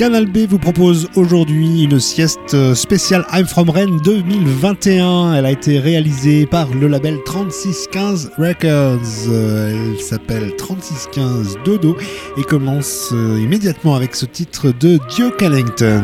Canal B vous propose aujourd'hui une sieste spéciale I'm From Rennes 2021. Elle a été réalisée par le label 3615 Records. Elle s'appelle 3615 Dodo et commence euh, immédiatement avec ce titre de Duke Ellington.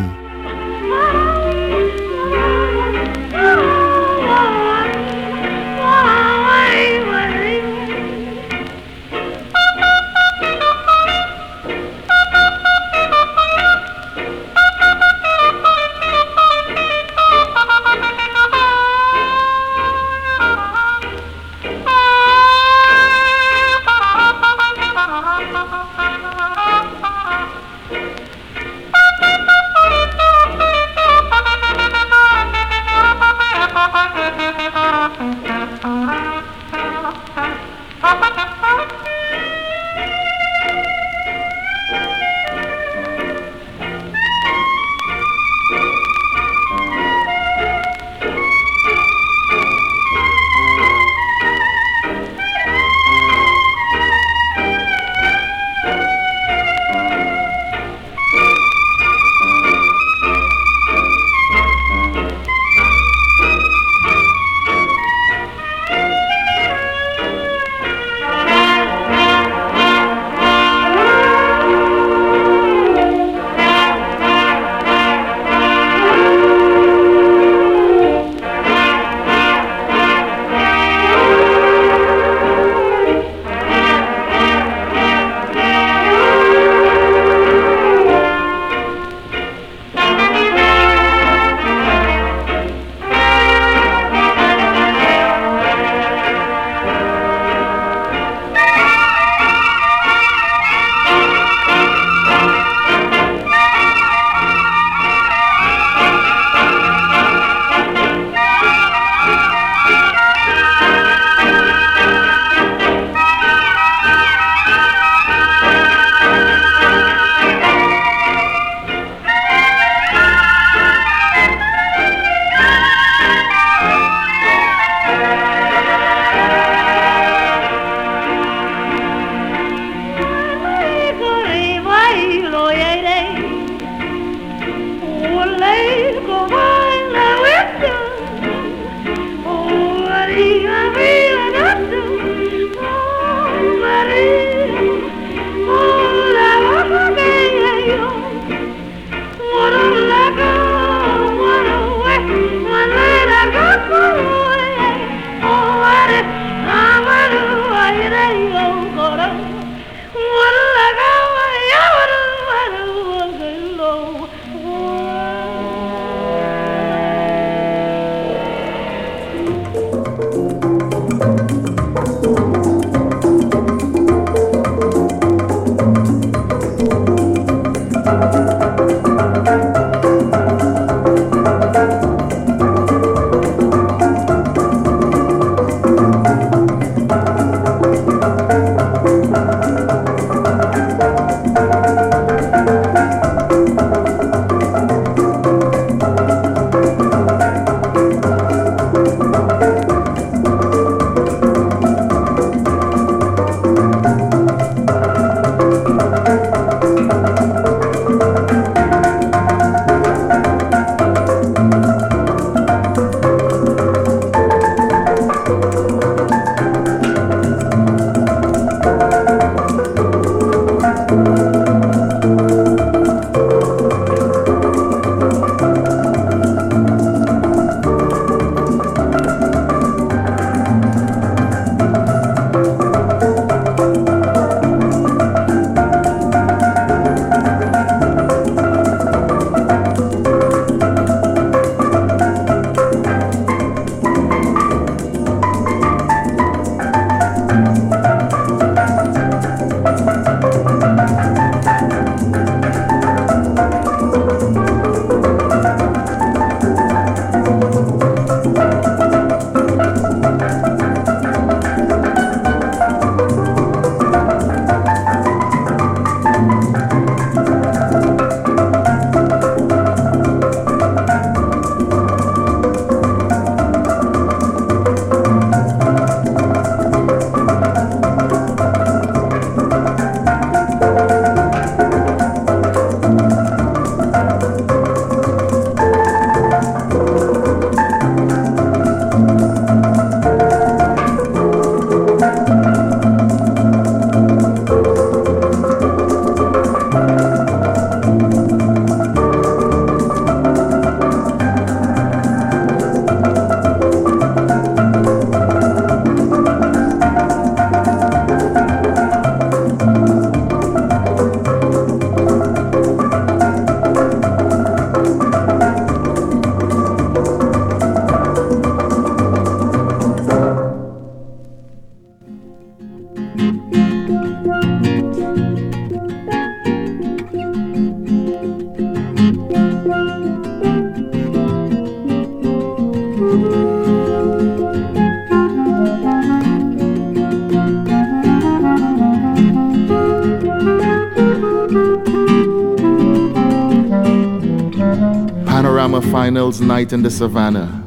Night in the savannah.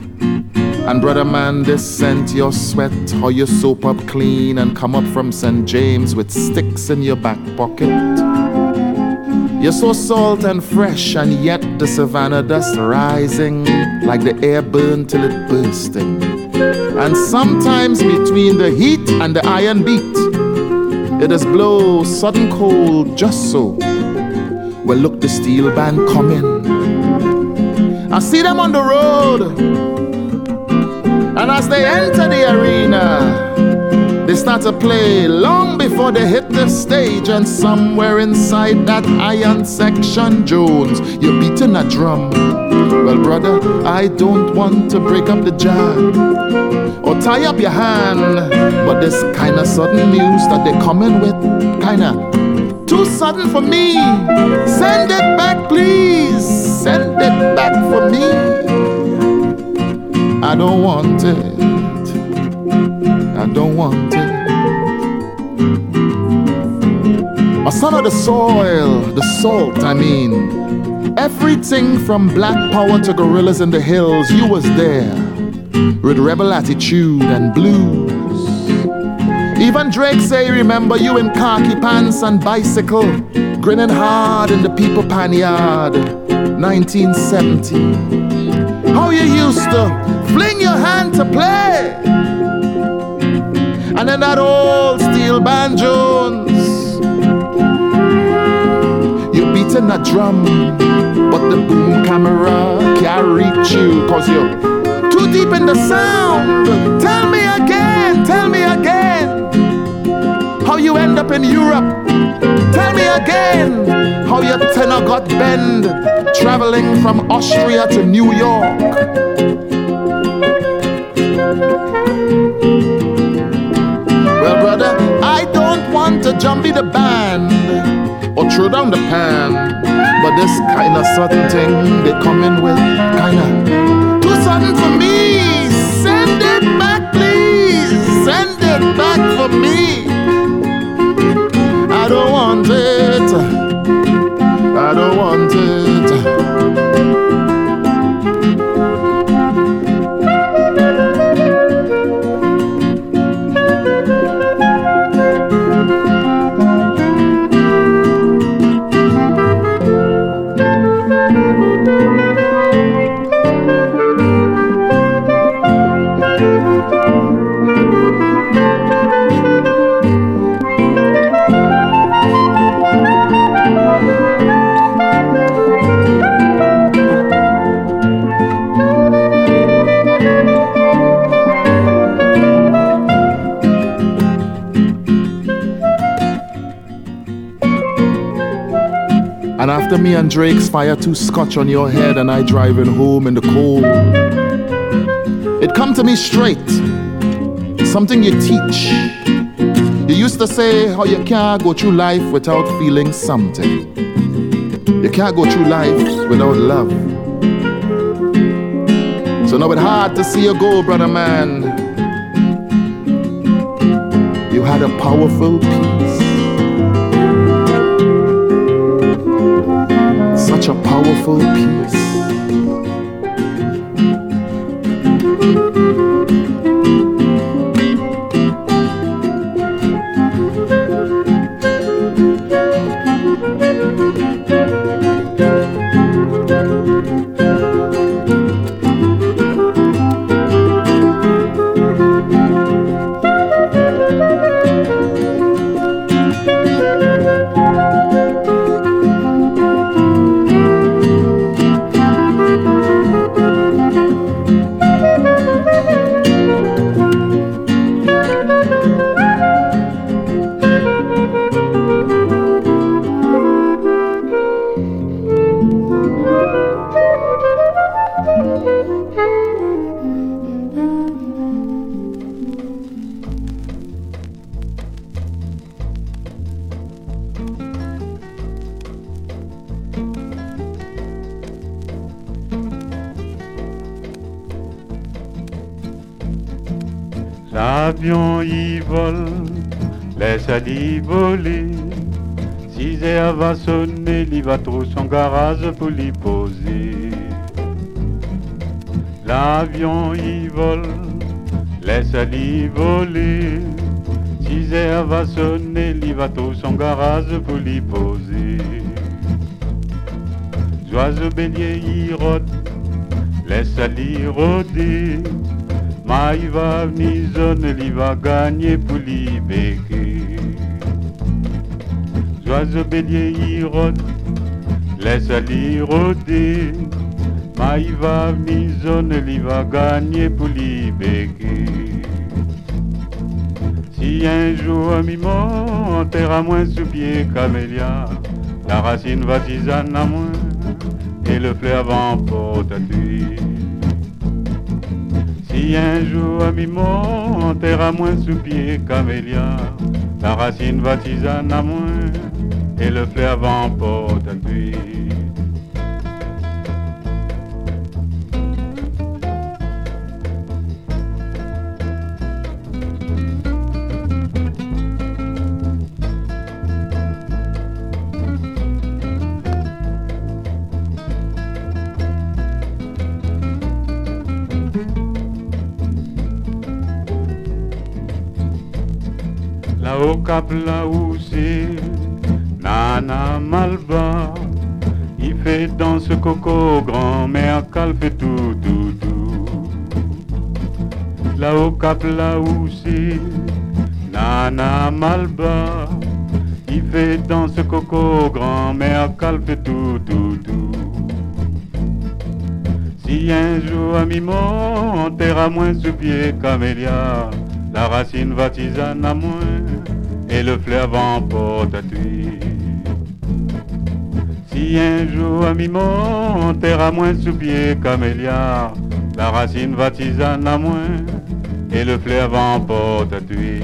And brother man, this scent your sweat, how you soap up clean and come up from St. James with sticks in your back pocket. You're so salt and fresh, and yet the savannah dust rising like the air burned till it bursting. And sometimes between the heat and the iron beat, it is blow sudden cold just so. Well, look, the steel band coming I see them on the road. And as they enter the arena, they start to play long before they hit the stage. And somewhere inside that iron section, Jones, you're beating a drum. Well, brother, I don't want to break up the jam or tie up your hand. But this kind of sudden news that they're coming with, kinda too sudden for me. Send it back, please send back for me. I don't want it. I don't want it. A son of the soil, the salt, I mean. Everything from black power to gorillas in the hills, you was there. With rebel attitude and blues. Even Drake say, remember you in khaki pants and bicycle, grinning hard in the people pan yard. 1970. How you used to fling your hand to play. And then that old steel band Jones. You're beating a drum, but the boom camera can't reach you cause you're too deep in the sound. Tell me again, tell me again how you end up in Europe. Again how your tenor got bend traveling from Austria to New York. Well, brother, I don't want to jump in the band or throw down the pan, but this kind of sudden thing they come in with, kinda too sudden for me. Drake's fire two scotch on your head and I driving home in the cold. It come to me straight. Something you teach. You used to say how you can't go through life without feeling something. You can't go through life without love. So now it's hard to see you go, brother man. You had a powerful peace. Such a powerful peace. Pour l'y poser. L'avion y vole, laisse-le voler. Si heures va sonner, il va trouver son garage pour l'y poser. Oiseau bélier y rôde, laisse-le rôder. Ma il va venir zone, il va gagner pour l'y béquer. Oiseau bélier y rôde, laisse-le rôder. Ma il va venir zone, il va gagner pour béquer. Si un jour mi mort, terre à moins sous pied camélia, la racine va tisane à moins et le fleur à tuer. Si un jour à mi-mort, terre à moins sous pied camélia, la racine va tisane à moins et le fleur avant porte à tuer. Là-haut cap là où c'est Nana Malba Il fait dans ce coco grand-mère qu'elle fait tout tout tout. Là-haut cap là où c'est Nana Malba Il fait dans ce coco grand-mère qu'elle fait tout tout tout. Si un jour à mi-mort terre à moins sous pied camélia la racine va tisane à moins et le fleur va porte à tuer. Si un jour à mi-mort, terre à moins sous pied camélia, la racine va tisane à moins et le fleur va porte à tuer.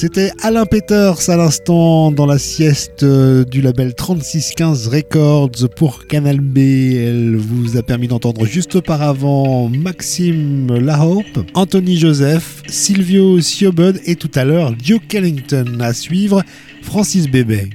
C'était Alain Peters à l'instant dans la sieste euh, du label 3615 Records pour Canal B. Elle vous a permis d'entendre juste auparavant Maxime Lahope, Anthony Joseph, Silvio Siobud et tout à l'heure Duke Ellington. À suivre, Francis Bébé.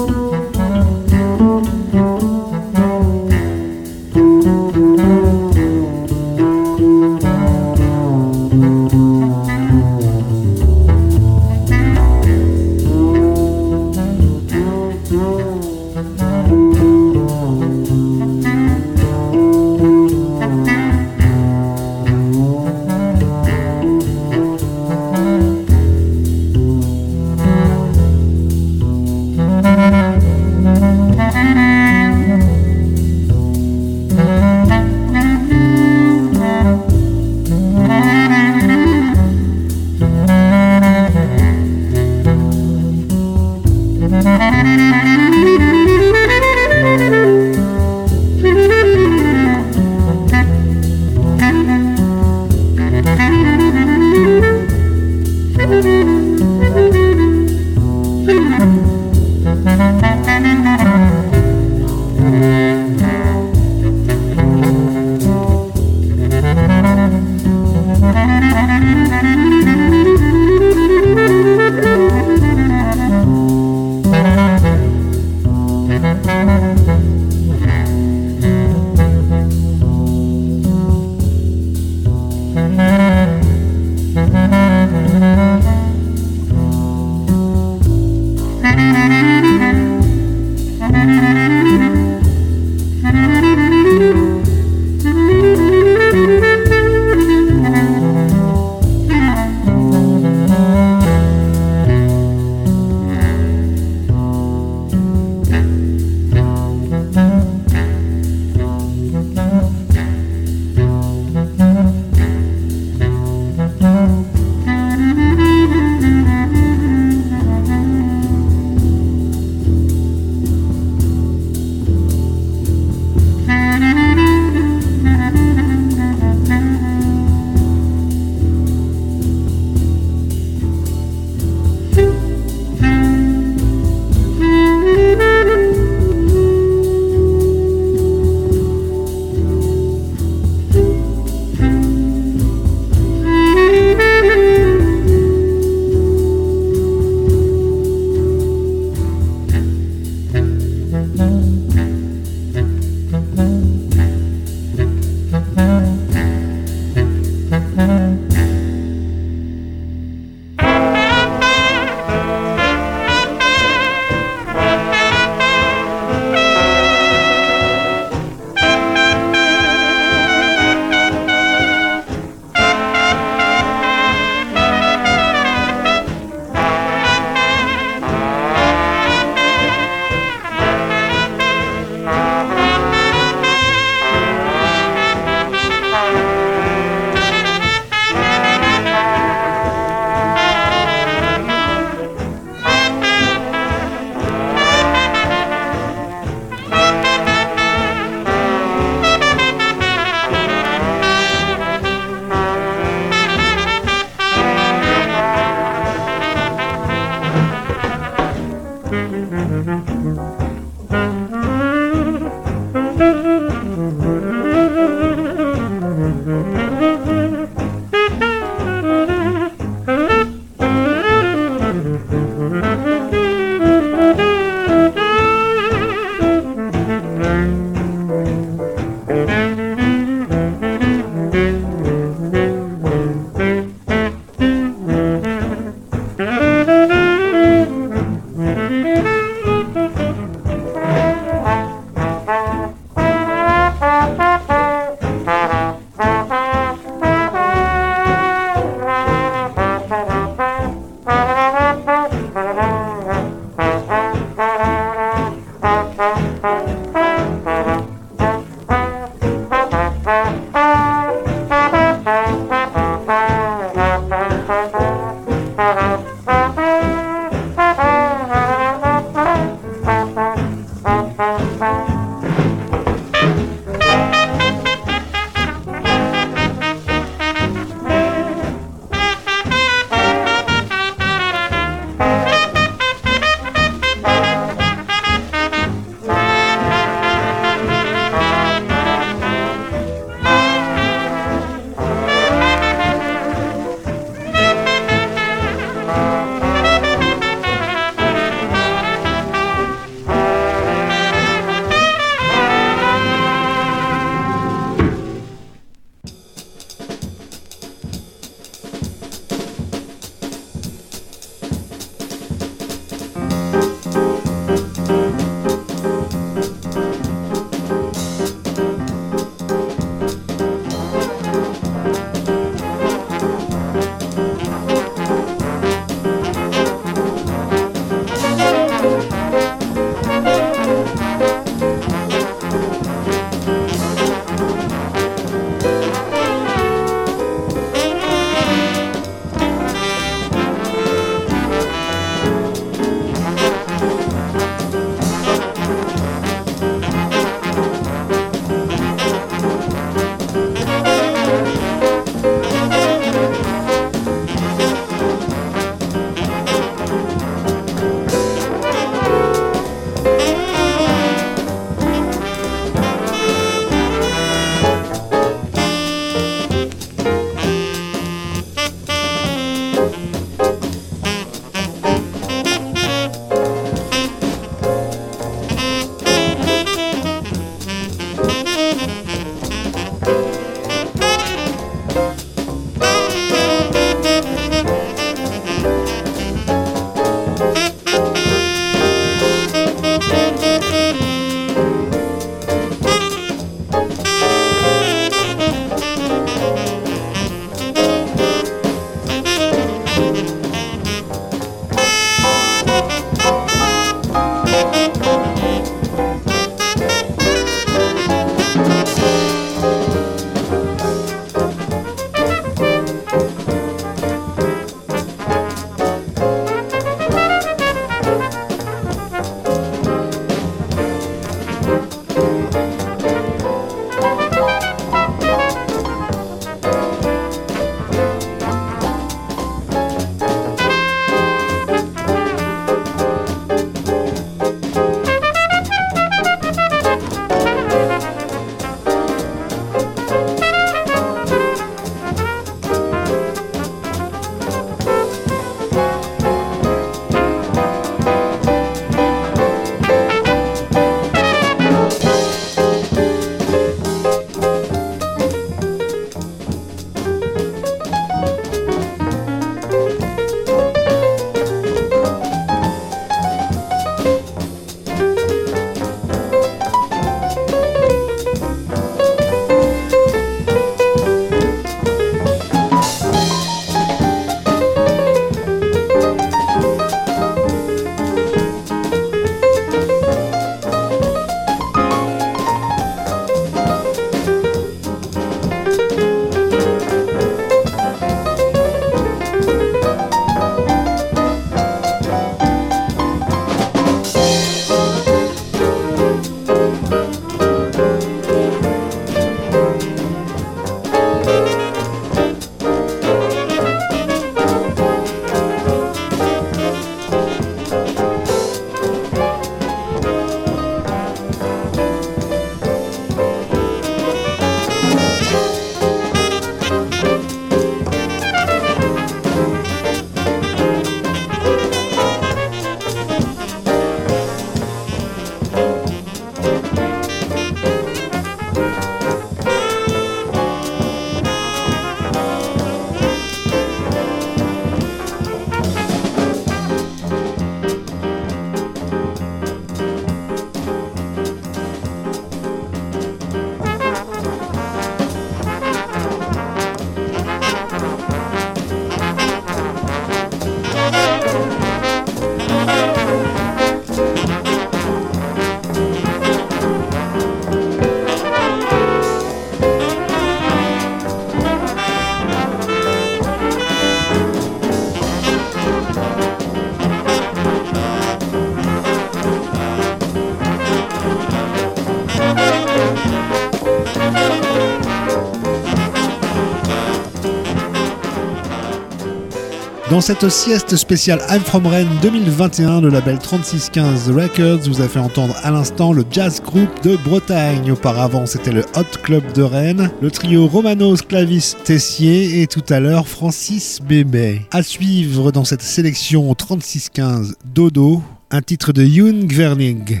Dans cette sieste spéciale I'm From Rennes 2021, le label 3615 Records vous a fait entendre à l'instant le jazz group de Bretagne. Auparavant, c'était le Hot Club de Rennes, le trio Romanos Clavis Tessier et tout à l'heure Francis Bébé. À suivre dans cette sélection 3615 Dodo, un titre de Yoon Gverning.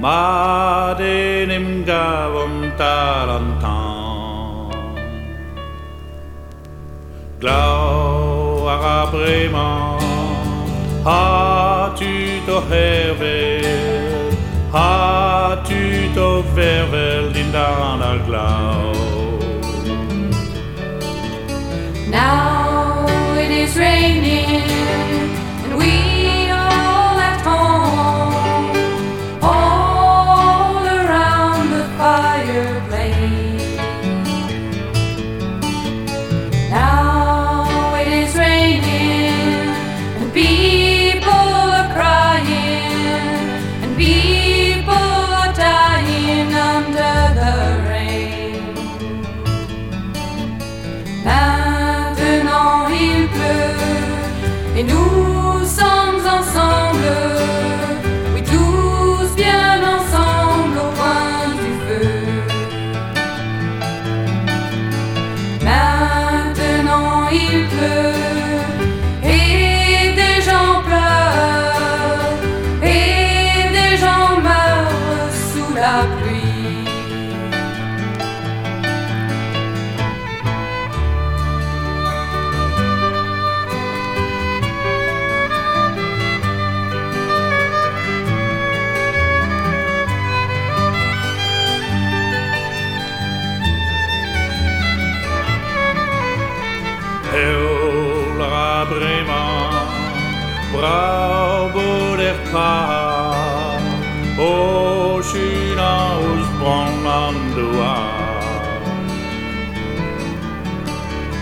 Madinim 가범 따란탕 Har-tu Har-tu vervel glau Now it is raining.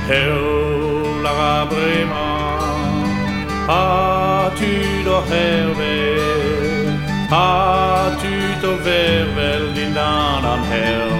Hell la bremañ. A tu do hervel A tu to vervel din an an hell.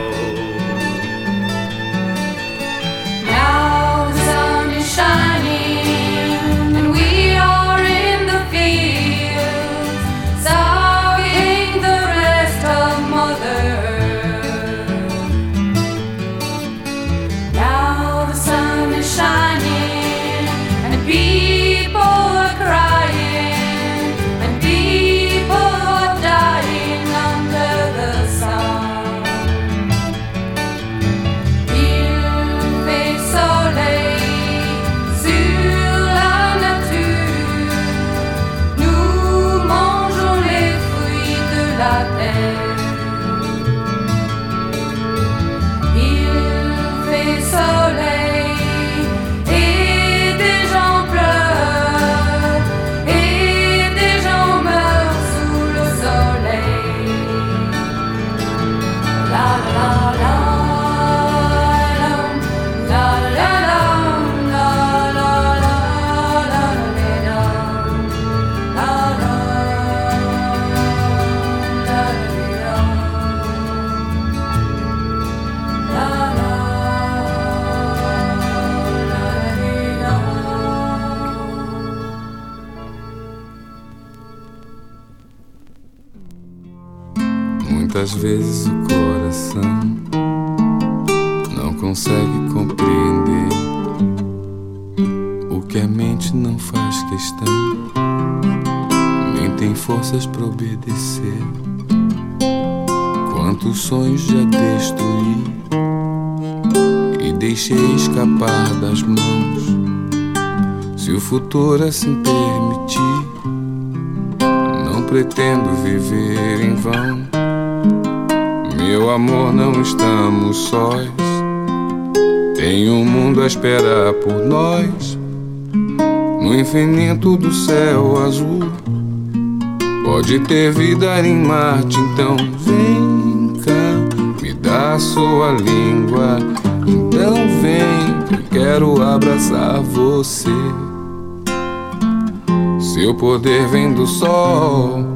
Muitas vezes o coração não consegue compreender o que a mente não faz questão, nem tem forças para obedecer. Quantos sonhos já destruí e deixei escapar das mãos. Se o futuro assim permitir, não pretendo viver em vão. Meu amor, não estamos sós. Tem um mundo a esperar por nós. No infinito do céu azul. Pode ter vida em Marte, então vem cá, me dá sua língua. Então vem, eu quero abraçar você. Seu poder vem do sol.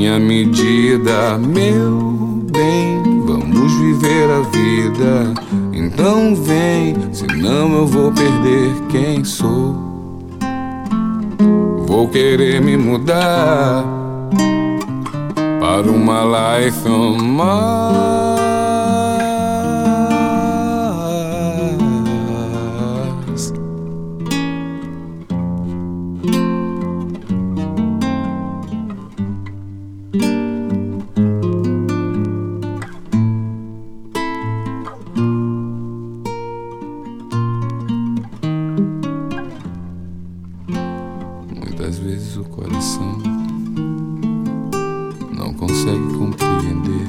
Minha medida, meu bem. Vamos viver a vida. Então vem, senão eu vou perder quem sou. Vou querer me mudar para uma life on Mars. Consegue compreender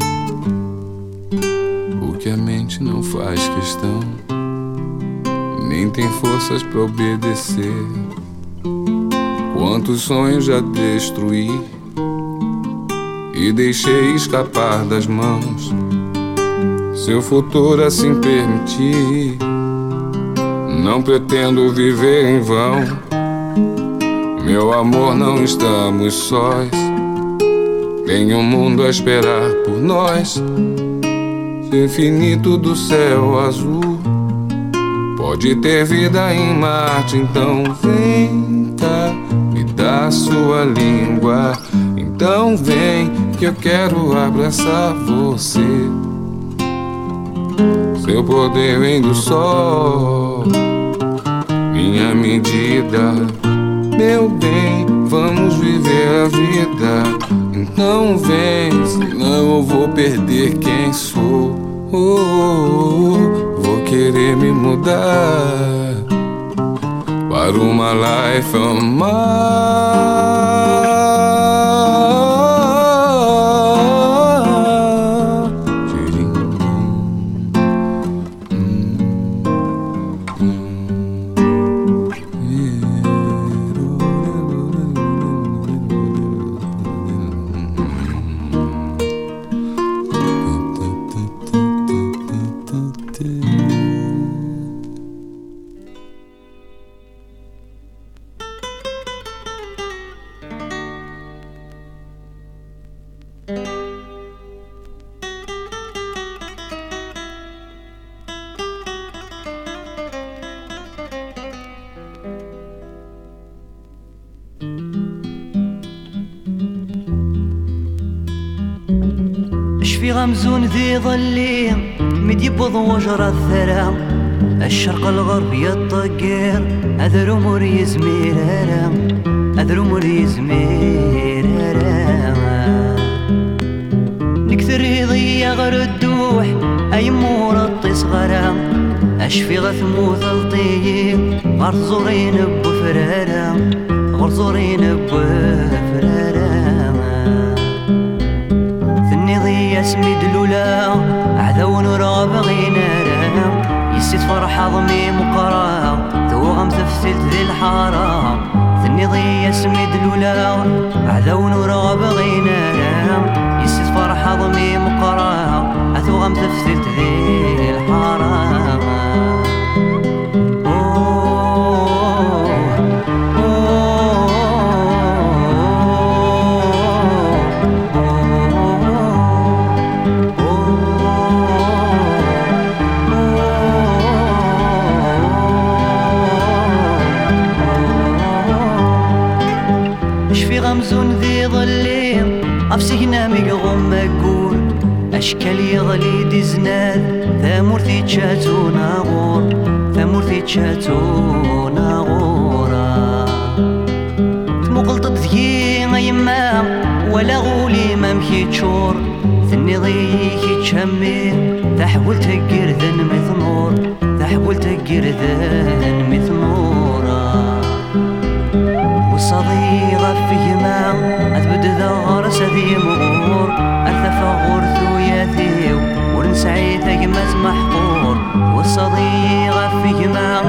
o que a mente não faz questão, nem tem forças para obedecer. Quantos sonhos já destruí e deixei escapar das mãos. Seu futuro assim permitir, não pretendo viver em vão. Meu amor, não estamos sós. Tem um mundo a esperar por nós. O infinito do céu azul. Pode ter vida em Marte, então vem cá, me dá sua língua. Então vem que eu quero abraçar você. Seu poder vem do sol, minha medida. Meu bem, vamos viver a vida. Então vem, senão eu vou perder quem sou. Oh, oh, oh, vou querer me mudar para uma life on في غمزون ذي ظليم مد يبوض وجر الثرى. الشرق الغرب يطقير أذر أمور يزمير. أذر أمور يزمير. نكثر يضي غر الدوح أي مور الطيس أشفي غثمو ثلطي غرزورين زورين بفرارام غر زورين بفرارام اسمي دلولا. مدلولة عذاون ورغب غينانا يسيت فرحة ضمي مقرا ثوغم تفتلت ذي الحارة. اسمي دلولا. مدلولة عذاون ورغب غينانا يسيت فرحة ضمي مقرا أثوغم تفتلت ذي الحارة. أشكال يغلي دي زناد ثامورثي تشاتو ناغور ثامورثي تشاتو ناغورا. تمقلط ذكي غيما ولا غولي ما مشي تشور ثني ضيكي تشمي تحول تقر ذن مثنور تحول تقر ذن مثنورا وصديقة في جماع أثبت ذغر سذي مغور صدي غف يما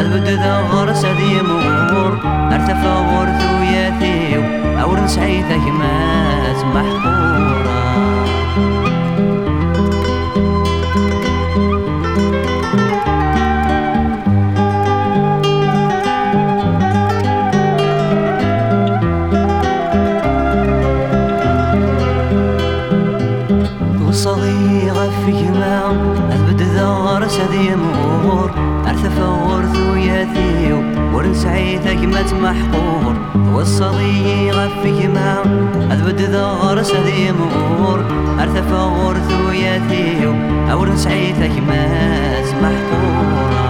البد غرس ذي مغور أرتفع غور ياثيو أورن نسعي ما محقور كلمة محقور والصدي غفي ما أذبد ذغر سدي مغور أرثف غورث ياثيو أور نسعي ثكماس محقور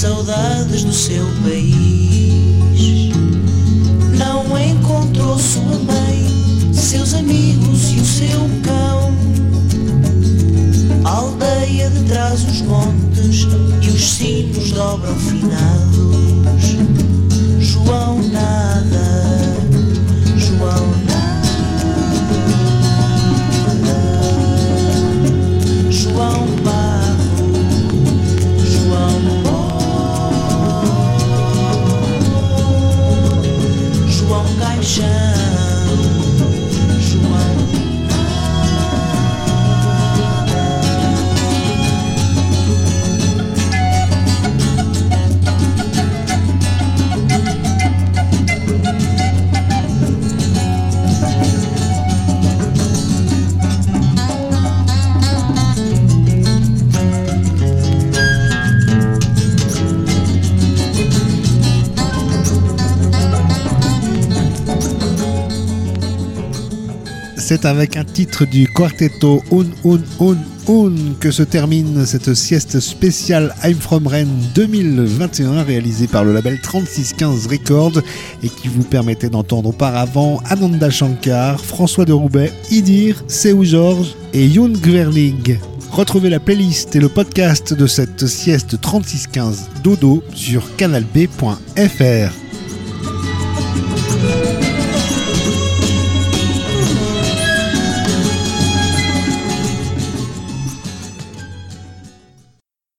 saudades do seu país. Não encontrou sua mãe, seus amigos e o seu cão. A aldeia de trás os montes e os sinos dobram finados. C'est avec un titre du quartetto Un Un Un Un que se termine cette sieste spéciale I'm From Rennes 2021 réalisée par le label 3615 Records et qui vous permettait d'entendre auparavant Ananda Shankar, François de Roubaix, Idir, Seu Georges et Youn Gverling. Retrouvez la playlist et le podcast de cette sieste 3615 Dodo sur canalb.fr.